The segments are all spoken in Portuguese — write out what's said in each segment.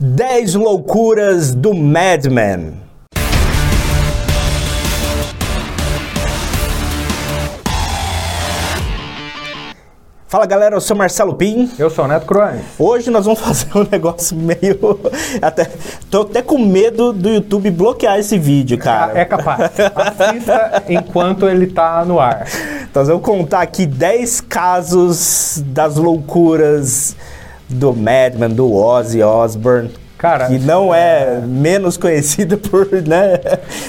10 loucuras do Madman. Fala galera, eu sou Marcelo Pim. Eu sou o Neto Croanes. Hoje nós vamos fazer um negócio meio. Até, tô até com medo do YouTube bloquear esse vídeo, cara. É capaz. Assista enquanto ele tá no ar. Nós vamos contar aqui 10 casos das loucuras do Madman, do Ozzy Osbourne. Cara, que não é, é menos conhecido por, né,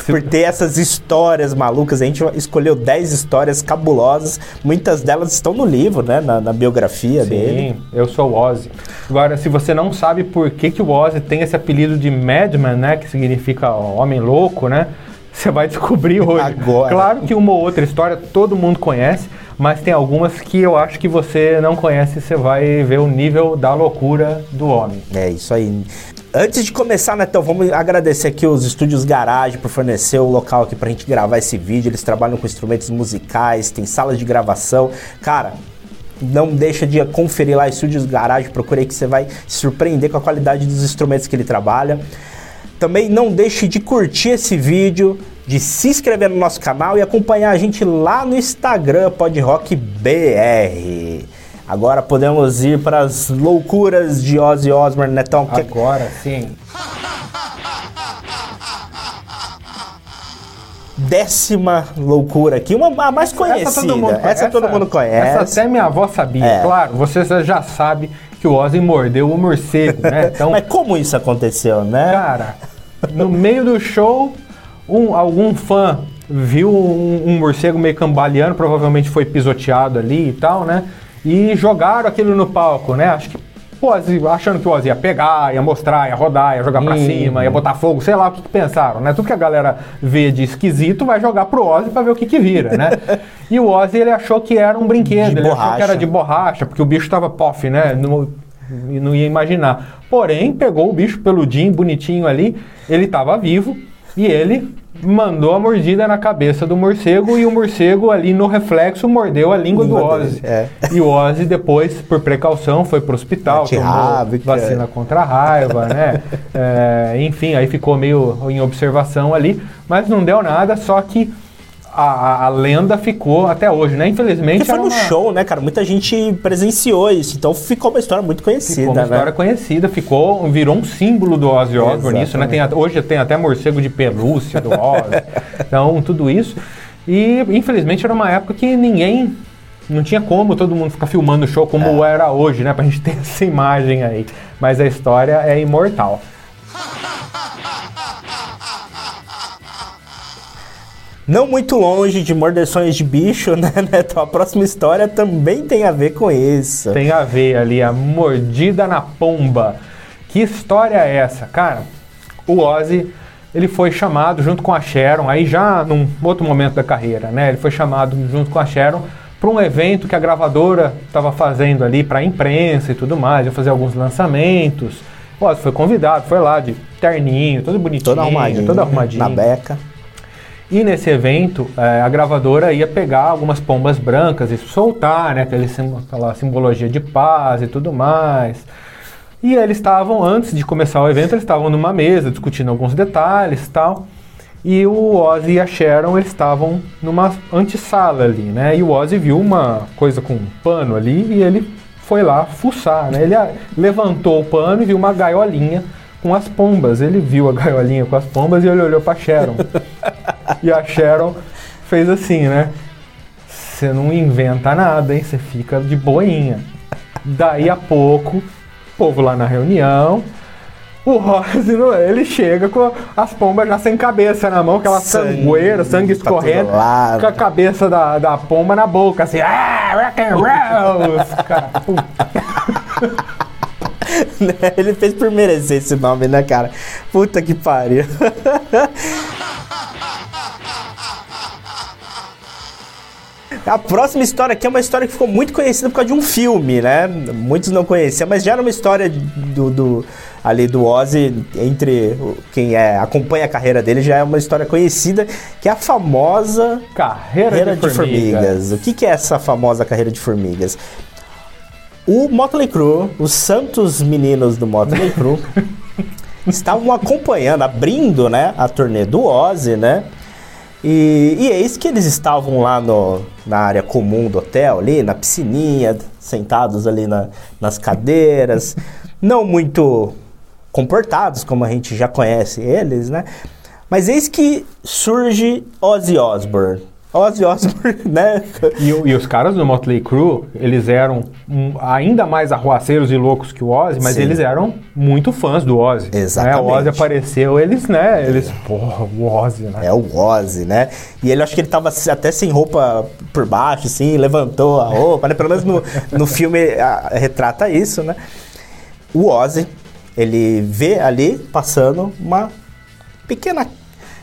por ter essas histórias malucas. A gente escolheu 10 histórias cabulosas. Muitas delas estão no livro, né? Na, na biografia Sim, dele. Sim, eu sou o Ozzy. Agora, se você não sabe por que, que o Ozzy tem esse apelido de Madman, né? Que significa homem louco, né? Você vai descobrir hoje. Agora. Claro que uma ou outra história todo mundo conhece, mas tem algumas que eu acho que você não conhece. Você vai ver o nível da loucura do homem. É isso aí. Antes de começar, Netão, vamos agradecer aqui os estúdios Garage por fornecer o local aqui pra gente gravar esse vídeo. Eles trabalham com instrumentos musicais, tem salas de gravação. Cara, não deixa de conferir lá Estúdios Garage, procure aí que você vai se surpreender com a qualidade dos instrumentos que ele trabalha. Também não deixe de curtir esse vídeo, de se inscrever no nosso canal e acompanhar a gente lá no Instagram, PodRockBR. Agora podemos ir para as loucuras de Ozzy Osbourne, Netão. Agora sim. Décima loucura aqui, uma a mais conhecida. Essa todo mundo, essa essa, todo mundo conhece. Essa até minha avó sabia. É. Claro, você já sabe que o Ozzy mordeu o morcego, né? Então, Mas como isso aconteceu, né? Cara, no meio do show, um, algum fã viu um, um morcego meio cambaleando, provavelmente foi pisoteado ali e tal, né? e jogaram aquilo no palco, né? Acho que pô, achando que o Ozzy ia pegar, ia mostrar, ia rodar, ia jogar pra hum. cima, ia botar fogo, sei lá o que, que, pensaram, né? Tudo que a galera vê de esquisito vai jogar pro Ozzy pra ver o que, que vira, né? e o Ozzy ele achou que era um brinquedo, de ele borracha. achou que era de borracha, porque o bicho tava pof, né? Não, não ia imaginar. Porém, pegou o bicho peludinho, bonitinho ali, ele tava vivo e ele mandou a mordida na cabeça do morcego e o morcego ali no reflexo mordeu a língua do Ozzy. É. E o Ozzy depois, por precaução, foi pro hospital, tomou vacina contra a raiva, né? É, enfim, aí ficou meio em observação ali, mas não deu nada, só que a, a, lenda ficou até hoje, né? Infelizmente. Porque foi no uma... show, né, cara? Muita gente presenciou isso, então ficou uma história muito conhecida. Ficou uma né? história conhecida, ficou, virou um símbolo do Ozzy Osbourne isso, né? Tem, hoje tem até morcego de pelúcia do Ozzy. então, tudo isso. E infelizmente era uma época que ninguém. Não tinha como todo mundo ficar filmando o show como é. era hoje, né? Pra gente ter essa imagem aí. Mas a história é imortal. Não muito longe de mordeções de bicho, né, Neto? A próxima história também tem a ver com isso. Tem a ver ali, a mordida na pomba. Que história é essa? Cara, o Ozzy, ele foi chamado junto com a Sharon, aí já num outro momento da carreira, né? Ele foi chamado junto com a Sharon para um evento que a gravadora estava fazendo ali para a imprensa e tudo mais, ia fazer alguns lançamentos. O Ozzy foi convidado, foi lá de terninho, todo bonitinho, todo arrumadinho, todo arrumadinho. Na beca. E nesse evento, é, a gravadora ia pegar algumas pombas brancas e soltar, né? Aquele, aquela simbologia de paz e tudo mais. E eles estavam, antes de começar o evento, eles estavam numa mesa discutindo alguns detalhes e tal. E o Ozzy e a Sharon eles estavam numa antessala ali, né? E o Ozzy viu uma coisa com um pano ali e ele foi lá fuçar, né? Ele levantou o pano e viu uma gaiolinha com as pombas. Ele viu a gaiolinha com as pombas e ele olhou para Sharon. e a Sharon fez assim, né? Você não inventa nada, hein? Você fica de boinha. Daí a pouco, o povo lá na reunião, o Rose, ele chega com as pombas já sem cabeça na mão, aquela sangue, sangueira, sangue escorrendo, com a cabeça da, da pomba na boca, assim, ah, rock and roll! Cara, Ele fez por merecer esse nome, né, cara? Puta que pariu. A próxima história aqui é uma história que ficou muito conhecida por causa de um filme, né? Muitos não conheciam, mas já era uma história do, do ali do Ozzy entre quem é, acompanha a carreira dele já é uma história conhecida que é a famosa carreira, carreira de, de, formigas. formigas. O que, que é essa famosa carreira de formigas? O Motley Crue, os santos meninos do Motley Crue, estavam acompanhando, abrindo, né, a turnê do Ozzy, né? E, e eis que eles estavam lá no, na área comum do hotel, ali na piscininha, sentados ali na, nas cadeiras, não muito comportados, como a gente já conhece eles, né? Mas eis que surge Ozzy Osbourne. Ozzy Osbourne, né? E, e os caras do Motley Crue, eles eram um, ainda mais arruaceiros e loucos que o Ozzy, mas Sim. eles eram muito fãs do Ozzy. Exatamente. Né? O Ozzy apareceu, eles, né? Eles, porra, o Ozzy, né? É o Ozzy, né? E ele acho que ele tava até sem roupa por baixo, assim, levantou a roupa, né? Pelo menos no, no filme a- retrata isso, né? O Ozzy, ele vê ali passando uma pequena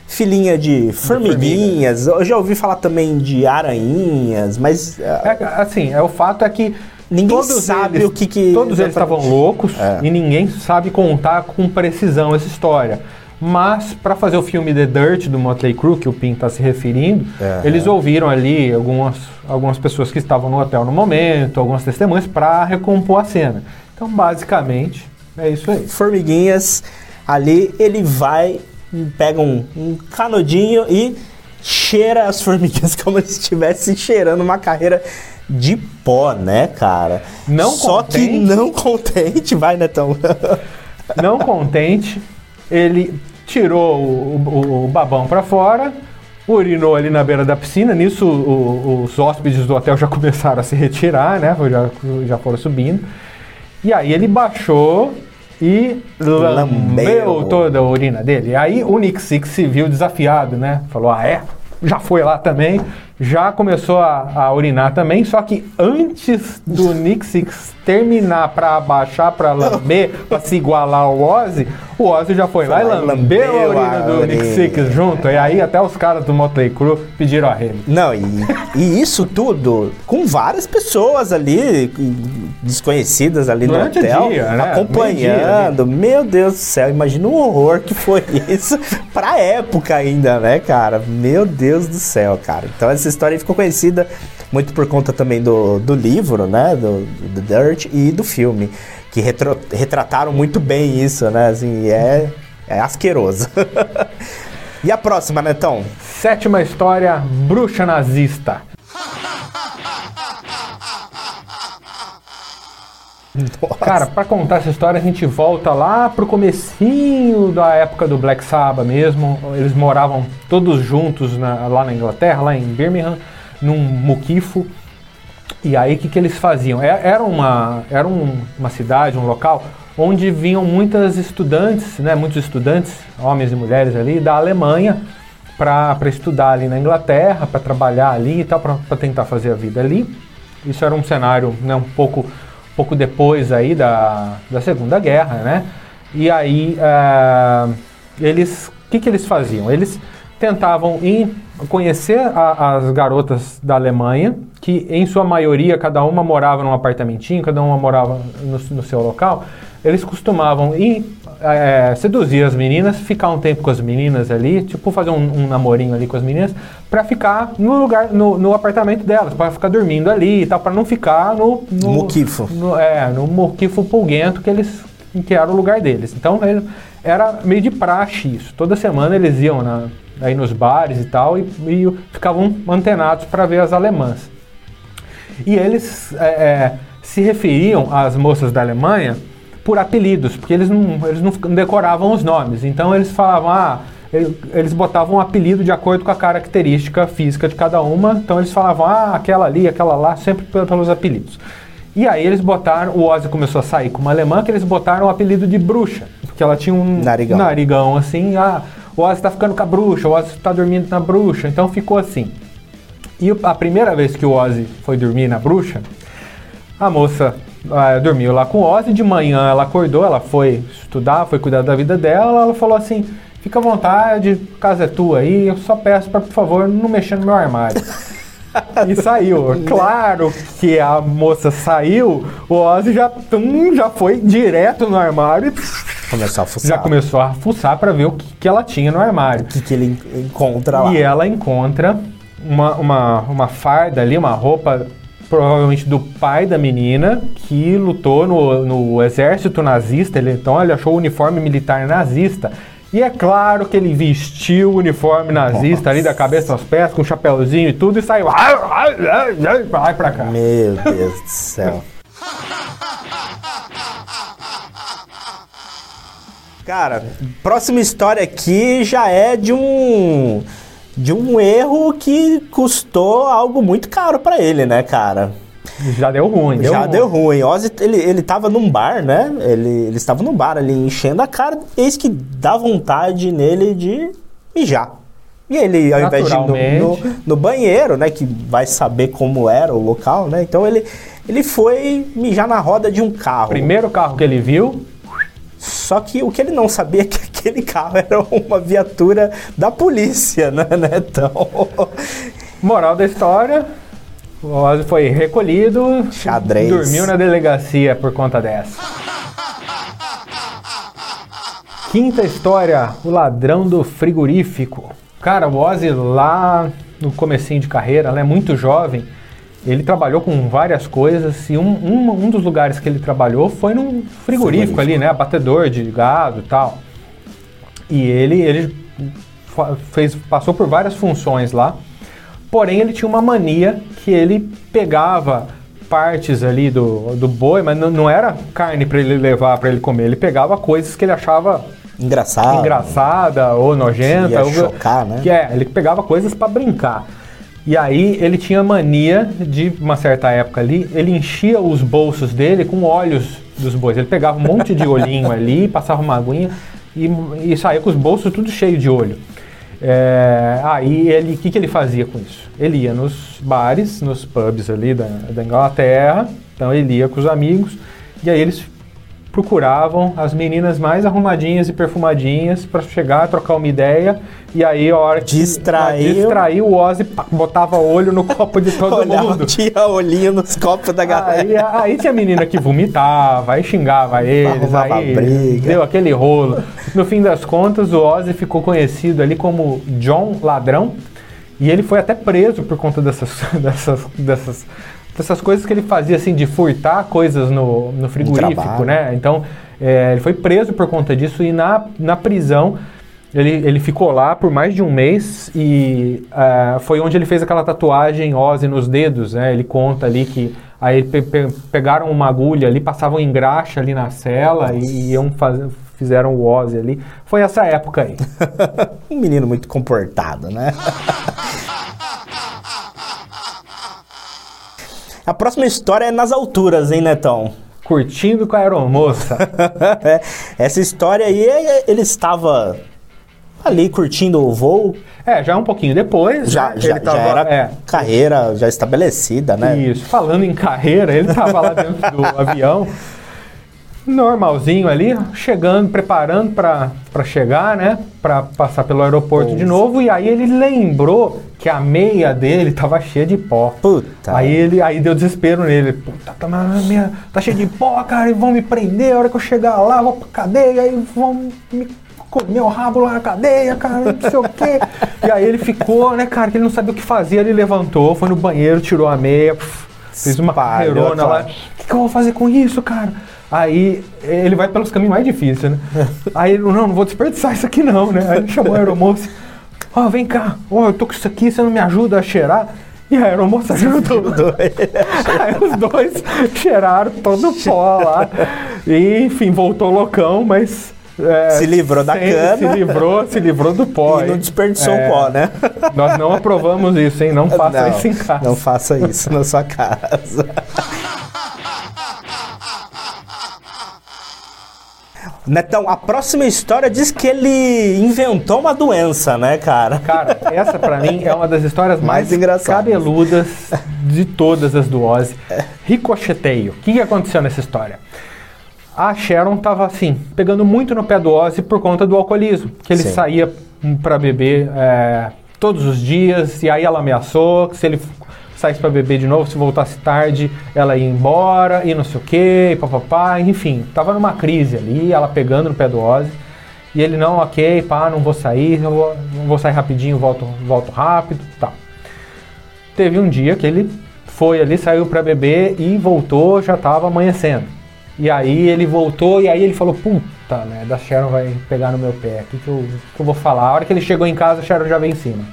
filinha de formiguinhas. Eu já ouvi falar também de aranhinhas, mas ah, É, assim, é, o fato é que Ninguém sabe eles- o que que Todos eles estavam loucos É. e ninguém sabe contar com precisão essa história. Mas para fazer o filme The Dirt do Motley Crue, que o Pin está se referindo, Aham. eles ouviram ali algumas, algumas pessoas que estavam no hotel no momento, algumas testemunhas para recompor a cena. Então, basicamente, é isso aí. formiguinhas ali, ele vai, pega um, um canudinho e cheira as formiguinhas como se estivesse cheirando uma carreira de pó, né, cara? Não Só que contente. não contente, vai, Netão. Não contente, ele tirou o, o- o babão para fora, urinou ali na beira da piscina. Nisso, o- os hóspedes do hotel já começaram a se retirar, né? Já, já foram subindo. E aí ele baixou e lambeu Lambeu. toda a urina dele. Aí o Nick Six se viu desafiado, né? Falou: Ah, é? Já foi lá também. Já começou a, a urinar também. Só que antes do Nick Six terminar para abaixar, para lamber, para se igualar ao Ozzy, o Ozzy já foi lá e lá e lambeu a lambeu urina a do Nick urina. Six junto. E aí até os caras do Motley Crue pediram arrego. Não, e, e isso tudo com várias pessoas ali, desconhecidas ali Durante no hotel, dia, né? acompanhando. Meu Deus do céu, imagina o horror que foi isso pra época ainda, né, cara? Meu Deus do céu, cara. Então essa história ficou conhecida muito por conta também do, do livro, né, do, do Dirt e do filme, que retro- retrataram muito bem isso, né, assim, é, é asqueroso. e a próxima, Netão? Sétima história, bruxa nazista. Cara, pra contar essa história a gente volta lá pro comecinho da época do Black Sabbath mesmo. Eles moravam todos juntos na- lá na Inglaterra, lá em Birmingham, num muquifo. E aí o que, que eles faziam? É- Era, uma, era um- uma cidade, um local, onde vinham muitas estudantes, né, muitos estudantes, homens e mulheres ali, da Alemanha, para estudar ali na Inglaterra, para trabalhar ali e tal, para tentar fazer a vida ali. Isso era um cenário né, um pouco, pouco depois aí da, da Segunda Guerra, né? E aí ah, eles, o que, que eles faziam? Eles tentavam ir conhecer a- as garotas da Alemanha, que em sua maioria cada uma morava num apartamentinho, cada uma morava no, no seu local. Eles costumavam ir eh, seduzir as meninas, ficar um tempo com as meninas ali, tipo fazer um, um namorinho ali com as meninas, para ficar no lugar, no, no apartamento delas, para ficar dormindo ali e tal, para não ficar no, no Muquifo. no, é, no Muquifo Pulguento que eles que era o lugar deles. Então ele- era meio de praxe isso. Toda semana eles iam na, aí nos bares e tal e, e ficavam antenados para ver as alemãs. E eles é, é, se referiam às moças da Alemanha por apelidos, porque eles não, eles não decoravam os nomes. Então eles falavam, ah, ele- eles botavam um apelido de acordo com a característica física de cada uma. Então eles falavam, ah, aquela ali, aquela lá, sempre pe- pelos apelidos. E aí eles botaram, o Ozzy começou a sair com uma alemã que eles botaram o apelido de bruxa, porque ela tinha um Narigão. narigão assim, ah, o Ozzy tá ficando com a bruxa, o Ozzy tá dormindo na bruxa, então ficou assim. E a primeira vez que o Ozzy foi dormir na bruxa, a moça ah, dormiu lá com o Ozzy, de manhã ela acordou, ela foi estudar, foi cuidar da vida dela, ela falou assim, fica à vontade, casa é tua aí, eu só peço pra, por favor, não mexer no meu armário. E saiu. Claro que a moça saiu, o Ozzy já, tum, já foi direto no armário e Começou a fuçar. já começou a fuçar pra ver o que, que ela tinha no armário. O que, que ele en- encontra lá. E ela encontra uma, uma, uma farda ali, uma roupa provavelmente do pai da menina, que lutou no, no exército nazista. Ele, então ele achou o uniforme militar nazista. E é claro que ele vestiu o uniforme nazista Nossa. ali da cabeça aos pés, com um chapéuzinho e tudo, e saiu. Vai pra cá. Meu Deus do céu. Cara, próxima história aqui já é de um de um erro que custou algo muito caro pra ele, né, cara? Já deu ruim. já ruim. deu ruim. Ozzy, ele, ele tava num bar, né? Ele, ele estava num bar ali enchendo a cara, eis que dá vontade nele de mijar. E ele, ao invés de ir no, no, no banheiro, né? Que vai saber como era o local, né? Então ele, ele foi mijar na roda de um carro. Primeiro carro que ele viu, Só que o que ele não sabia é que aquele carro era uma viatura da polícia, né, Netão? moral da história, o Ozzy foi recolhido, Xadrez. dormiu na delegacia por conta dessa. Quinta história, o ladrão do frigorífico. Cara, o Ozzy lá no comecinho de carreira, né, muito jovem, ele trabalhou com várias coisas e um, um, um dos lugares que ele trabalhou foi num frigorífico, Frigorífico. ali, né, abatedor de gado e tal. E ele, ele fez, passou por várias funções lá, porém ele tinha uma mania que ele pegava partes ali do, do boi, mas não, não era carne para ele levar para ele comer, ele pegava coisas que ele achava Engraçado. engraçada ou nojenta. Ia ou- chocar, né? Que é, ele pegava coisas para brincar. E aí ele tinha mania de, uma certa época ali, ele enchia os bolsos dele com óleos dos bois. Ele pegava um monte de olhinho ali, passava uma aguinha e, e saía com os bolsos tudo cheio de olho. É, aí ele, o que, que ele fazia com isso? Ele ia nos bares, nos pubs ali da, da Inglaterra, então ele ia com os amigos e aí eles procuravam as meninas mais arrumadinhas e perfumadinhas para chegar, trocar uma ideia e aí a hora que Distraiu. distraiu o Ozzy pá, botava olho no copo de todo Olhava, mundo. tinha olhinho nos copos da galera. Aí, aí tinha menina que vomitava, aí xingava eles, aí briga. deu aquele rolo. No fim das contas, o Ozzy ficou conhecido ali como John Ladrão e ele foi até preso por conta dessas, dessas, dessas, dessas coisas que ele fazia, assim, de furtar coisas no, no frigorífico, né? Então, é, ele foi preso por conta disso e na, na prisão ele, ele ficou lá por mais de um mês e ah, foi onde ele fez aquela tatuagem Ozzy nos dedos, né? Ele conta ali que aí pe- pe- pegaram uma agulha ali, passavam em graxa ali na cela e iam fazer, fizeram o Ozzy ali. Foi essa época aí. Um menino muito comportado, né? A próxima história é nas alturas, hein, Netão? Curtindo com a aeromoça. É, Essa história aí, é- ele estava ali curtindo o voo, É, já um pouquinho depois. já, né? já, tava- já era é, carreira já estabelecida, né? Isso, falando em carreira, ele tava lá dentro do avião, normalzinho ali, chegando, preparando para chegar, né? Para passar pelo aeroporto de novo, e aí ele lembrou que a meia dele tava cheia de pó. Puta. Aí ele aí deu desespero nele. Puta, tá, na minha, tá cheio de pó, cara, e vão me prender, a hora que eu chegar lá, vou pra cadeia, aí vão me comer o rabo lá na cadeia, cara, não sei o quê. E aí ele ficou, né, cara, que ele não sabia o que fazer, ele levantou, foi no banheiro, tirou a meia, fez uma Espalhou carreirona lá. O que, que eu vou fazer com isso, cara? Aí ele vai pelos caminhos mais difíceis, né? Aí ele, não, não vou desperdiçar isso aqui não, né? Aí ele chamou a aeromoça, ó, vem cá, ó, eu tô com isso aqui, você não me ajuda a cheirar? E a aeromoça ajudou. Aí os dois cheiraram todo o pó lá. E, enfim, voltou loucão, mas. é, Se livrou da cana. Se livrou, se livrou do pó. E não hein? desperdiçou É, o pó, né? Nós não aprovamos isso, hein? Não faça não, isso em casa. não faça isso na sua casa. Netão, a próxima história diz que ele inventou uma doença, né, cara? Cara, essa pra mim é uma das histórias mais, Mais engraçadas. cabeludas de todas as do Ozzy. Ricocheteio. O que, que aconteceu nessa história? A Sharon tava assim, pegando muito no pé do Ozzy por conta do alcoolismo. Que ele Sim. saía pra beber é, todos os dias, e aí ela ameaçou que se ele saísse pra beber de novo, se voltasse tarde, ela ia embora, e não sei o que, e papapá, enfim, tava numa crise ali, ela pegando no pé do Ozzy. E ele, não, ok, pá, não vou sair, eu vou, vou sair rapidinho, volto, volto rápido, tá. Teve um dia que ele foi ali, saiu para beber e voltou, já tava amanhecendo. E aí ele voltou e aí ele falou, puta merda, a Sharon vai pegar no meu pé, o que, que, eu, que eu vou falar? A hora que ele chegou em casa, a Sharon já veio em cima.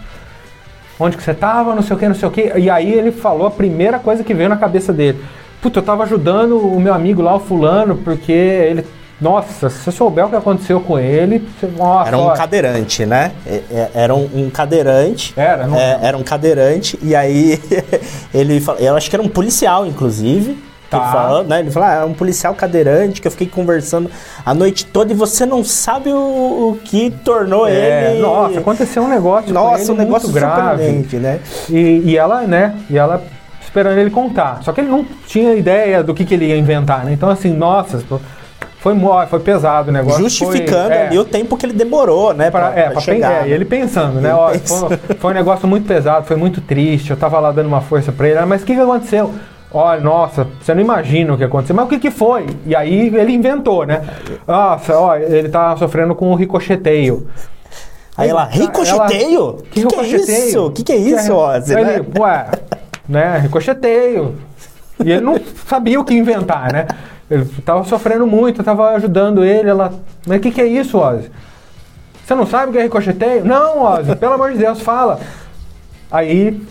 Onde que você tava, não sei o que, não sei o que. E aí ele falou a primeira coisa que veio na cabeça dele. Puta, eu tava ajudando o meu amigo lá, o fulano, porque ele nossa, se você souber o que aconteceu com ele, você, nossa, Era um olha. cadeirante, né? É- é- Era um, um cadeirante. Era, não- É, era um cadeirante. E aí ele falou. Eu acho que era um policial, inclusive. Tá. falou, né? Ele falou: ah, é um policial cadeirante que eu fiquei conversando a noite toda e você não sabe o, o que tornou É, ele. Nossa, aconteceu um negócio Nossa, ele um negócio muito grave. né? E, e ela, né? E ela esperando ele contar. Só que ele não tinha ideia do que, que ele ia inventar, né? Então, assim, nossa, foi, foi pesado o negócio. Justificando foi, é, ali o tempo que ele demorou, né? Pra, é, pra chegar. é, e ele pensando, né? Ele Ó, foi, foi um negócio muito pesado, foi muito triste. Eu tava lá dando uma força pra ele, ah, mas o que, que aconteceu? Olha, nossa, você não imagina o que aconteceu. Mas o que, que foi? E aí ele inventou, né? Nossa, ó, ele tá sofrendo com o ricocheteio. Aí ela, Ela- ricocheteio? Que que, que é isso? Que que é isso, Ozzy? Ele, né? ué, né, ricocheteio. E ele não sabia o que inventar, né? Ele tava sofrendo muito, eu tava ajudando ele, ela... Mas o que, que é isso, Ozzy? Você não sabe o que é ricocheteio? Não, Ozzy, pelo amor de Deus, fala. Aí,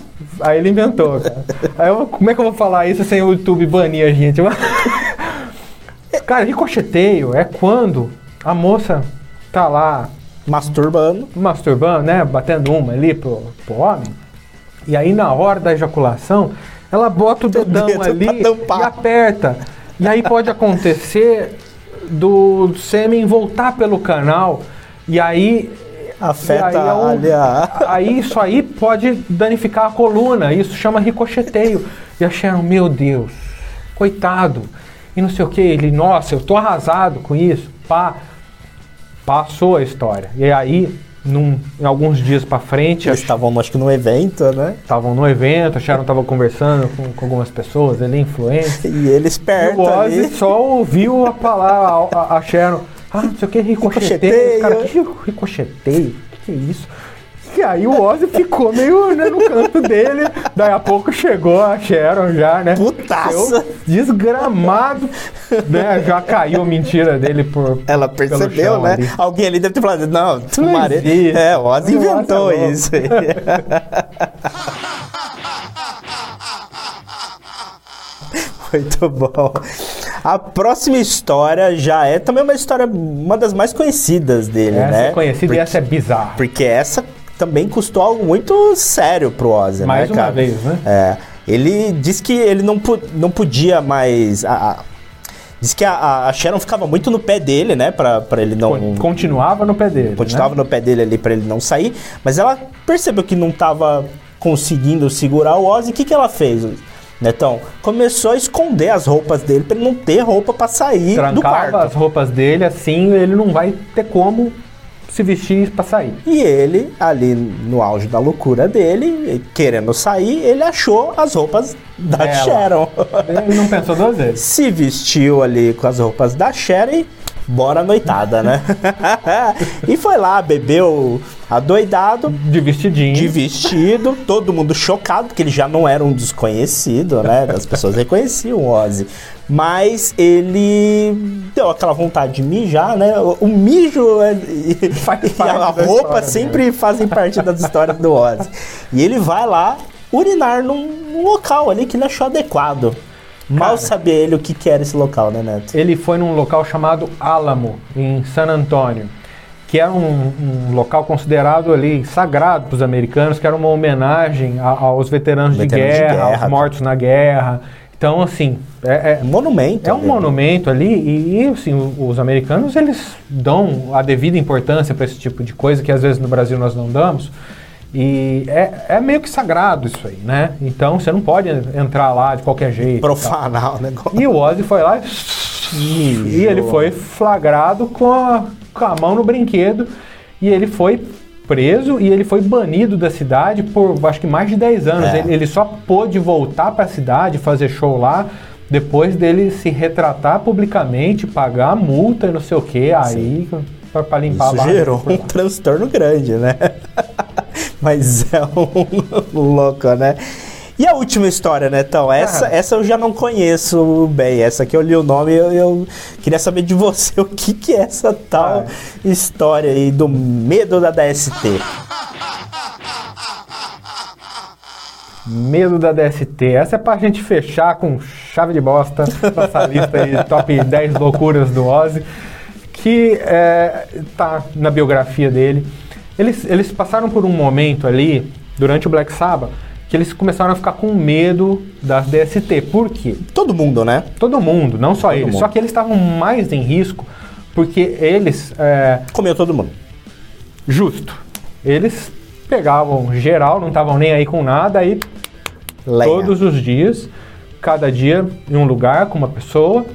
aí ele inventou, cara. Aí eu, como é que eu vou falar isso sem o YouTube banir a gente? Cara, ricocheteio é quando a moça tá lá Masturbando. masturbando, né? Batendo uma ali pro, pro homem. E aí na hora da ejaculação, ela bota o dedão dedo ali e aperta. E aí pode acontecer do sêmen voltar pelo canal. E aí. Afeta e aí, é um- ali a- aí isso aí pode danificar a coluna. Isso chama ricocheteio. E a Sharon, meu Deus, coitado. E não sei o que. Ele, nossa, eu tô arrasado com isso. Pá. Passou a história. E aí, num, em alguns dias pra frente, Eles estavam, acho que, num evento, né? estavam no evento, a Sharon tava conversando com, com algumas pessoas ali, influentes. E ele E esperto o Ozzy ali. só ouviu a palavra, a, a Sharon, ah, não sei o que, ricocheteio. Ricocheteio. Cara, que ricocheteio? Que que é isso? E aí o Ozzy ficou meio né, no canto dele. Daí a pouco chegou a Sharon já, né? Putaça. Desgramado. né? Já caiu a mentira dele por. Ela pelo percebeu, chão né? ali. Alguém ali deve ter falado, não, tu Não marido. É, o Ozzy O Ozzy é inventou isso aí. Muito bom. A próxima história já é também uma história, uma das mais conhecidas dele, Essa né? é conhecida porque, e essa é bizarra. porque essa também custou algo muito sério pro Ozzy, Mais né, uma cara? vez, né? É. Ele disse que ele não, não podia mais. A, a- diz que a, a Sharon ficava muito no pé dele, né? Pra, pra ele não. Con- Continuava no pé dele. Continuava né? no pé dele ali pra ele não sair, mas ela percebeu que não tava conseguindo segurar o Ozzy. O que, que ela fez, Netão? Começou a esconder as roupas dele pra ele não ter roupa pra sair do Trancava quarto. as roupas dele, assim ele não vai ter como se vestir pra sair. E ele, ali no auge da loucura dele, querendo sair, ele achou as roupas da Dela. Sharon. Ele não pensou duas vezes. Se vestiu ali com as roupas da Sharon bora noitada, né? e foi lá, bebeu adoidado, De vestidinho. de vestido, todo mundo chocado, porque ele já não era um desconhecido, né? As pessoas reconheciam o Ozzy. Mas ele deu aquela vontade de mijar, né? O, mijo é- e, e a roupa história sempre fazem parte das histórias do Ozzy. E ele vai lá urinar num local ali que ele achou adequado. Mal sabia ele o que, que era esse local, né, Neto? Ele foi num local chamado Álamo, em San Antônio, que era um, um local considerado ali sagrado para os americanos, que era uma homenagem a- aos veteranos, de, Veteranos de guerra, guerra, aos mortos na guerra. Então, assim, é, é- Um monumento. É um ali. monumento ali e, assim, os americanos eles dão a devida importância para esse tipo de coisa que às vezes no Brasil nós não damos. E é, é meio que sagrado isso aí, né? Então você não pode entrar lá de qualquer jeito. Profanar o negócio. E o Ozzy foi lá e, e ele foi flagrado com a, com a mão no brinquedo e ele foi preso e ele foi banido da cidade por acho que mais de 10 anos. É. Ele, ele só pôde voltar para a cidade, fazer show lá, depois dele se retratar publicamente, pagar a multa e não sei o que, aí para limpar a Isso barra gerou um transtorno grande, né? Mas é um louco, né? E a última história, Netão? Essa, essa eu já não conheço bem. Essa aqui eu li o nome eu, eu queria saber de você o que, que é essa tal Ah. história aí do medo da DST. Medo da DST. Essa é pra gente fechar com chave de bosta nossa lista aí, top 10 loucuras do Ozzy, que é, tá na biografia dele. Eles, eles passaram por um momento ali, durante o Black Sabbath, que eles começaram a ficar com medo das DST. Por quê? Todo mundo, né? Todo mundo, não só Todo eles. mundo. Só que eles estavam mais em risco, porque eles é, Comeu todo mundo. Justo. Eles pegavam geral, não estavam nem aí com nada, aí Lenha. todos os dias, cada dia em um lugar com uma pessoa.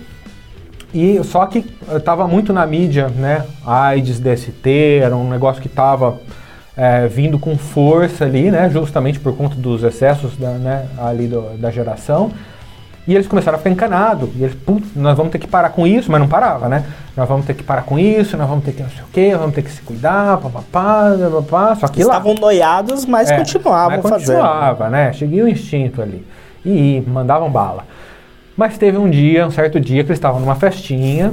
E só que estava muito na mídia, né? AIDS, DST, era um negócio que estava vindo com força ali, né? Justamente por conta dos excessos da, né, ali do- da geração. E eles começaram a ficar encanados. E eles, putz, nós vamos ter que parar com isso, mas não parava, né? Nós vamos ter que parar com isso, nós vamos ter que não sei o quê, vamos ter que se cuidar, papapá, papapá. Só que lá. Estavam noiados, mas É, continuavam mas fazendo. continuava, né? Cheguei o instinto ali. E mandavam bala. Mas teve um dia, um certo dia, que eles estavam numa festinha.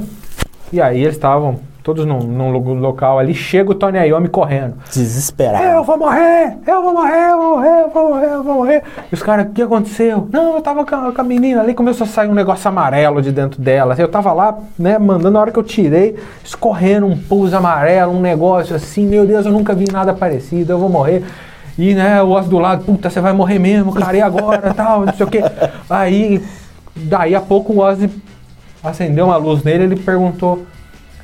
E aí eles estavam todos num, num lo- local ali. Chega o Tony Iommi correndo. Desesperado. Eu vou morrer! Eu vou morrer! Eu vou morrer! Eu vou morrer! Eu vou morrer! E os caras, o que aconteceu? Não, eu tava com a, com a menina ali, começou a sair um negócio amarelo de dentro dela. Eu tava lá, né, mandando, na hora que eu tirei, escorrendo um pus amarelo, um negócio assim, meu Deus, eu nunca vi nada parecido, eu vou morrer. E, né, o Oz do lado, puta, você vai morrer mesmo, cara, e agora, tal, não sei o quê. Aí, daí a pouco o Ozzy acendeu uma luz nele, ele perguntou,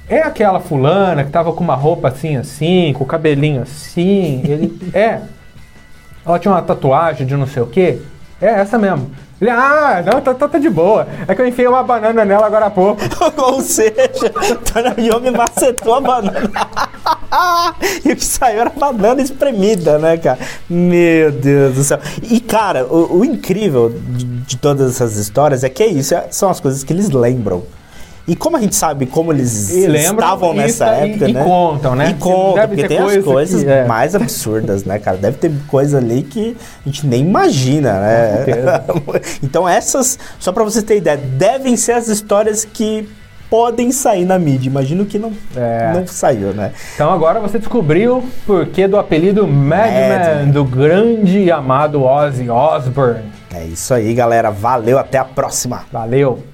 é aquela fulana que tava com uma roupa assim, assim, com o cabelinho assim? Ele, é. Ela tinha uma tatuagem de não sei o quê? É, essa mesmo. Ele, ah, não, tá, tá, tá de boa. É que eu enfiei uma banana nela agora há pouco. Ou seja, Tony Iommi macetou a banana. e o que saiu era banana espremida, né, cara? Meu Deus do céu. E, cara, o, o incrível de, todas essas histórias é que é isso, é- são as coisas que eles lembram. E como a gente sabe como eles E lembram estavam e nessa tá- e- época, e né? contam, né? E contam, porque tem as coisa coisas que- é. mais absurdas, né, cara? Deve ter coisa ali que a gente nem imagina, né? então essas, só pra você ter ideia, devem ser as histórias que podem sair na mídia. Imagino que não, É. não saiu, né? Então agora você descobriu o porquê do apelido Madman, Madman. do grande e amado Ozzy Osbourne. É isso aí, galera. Valeu, até a próxima. Valeu!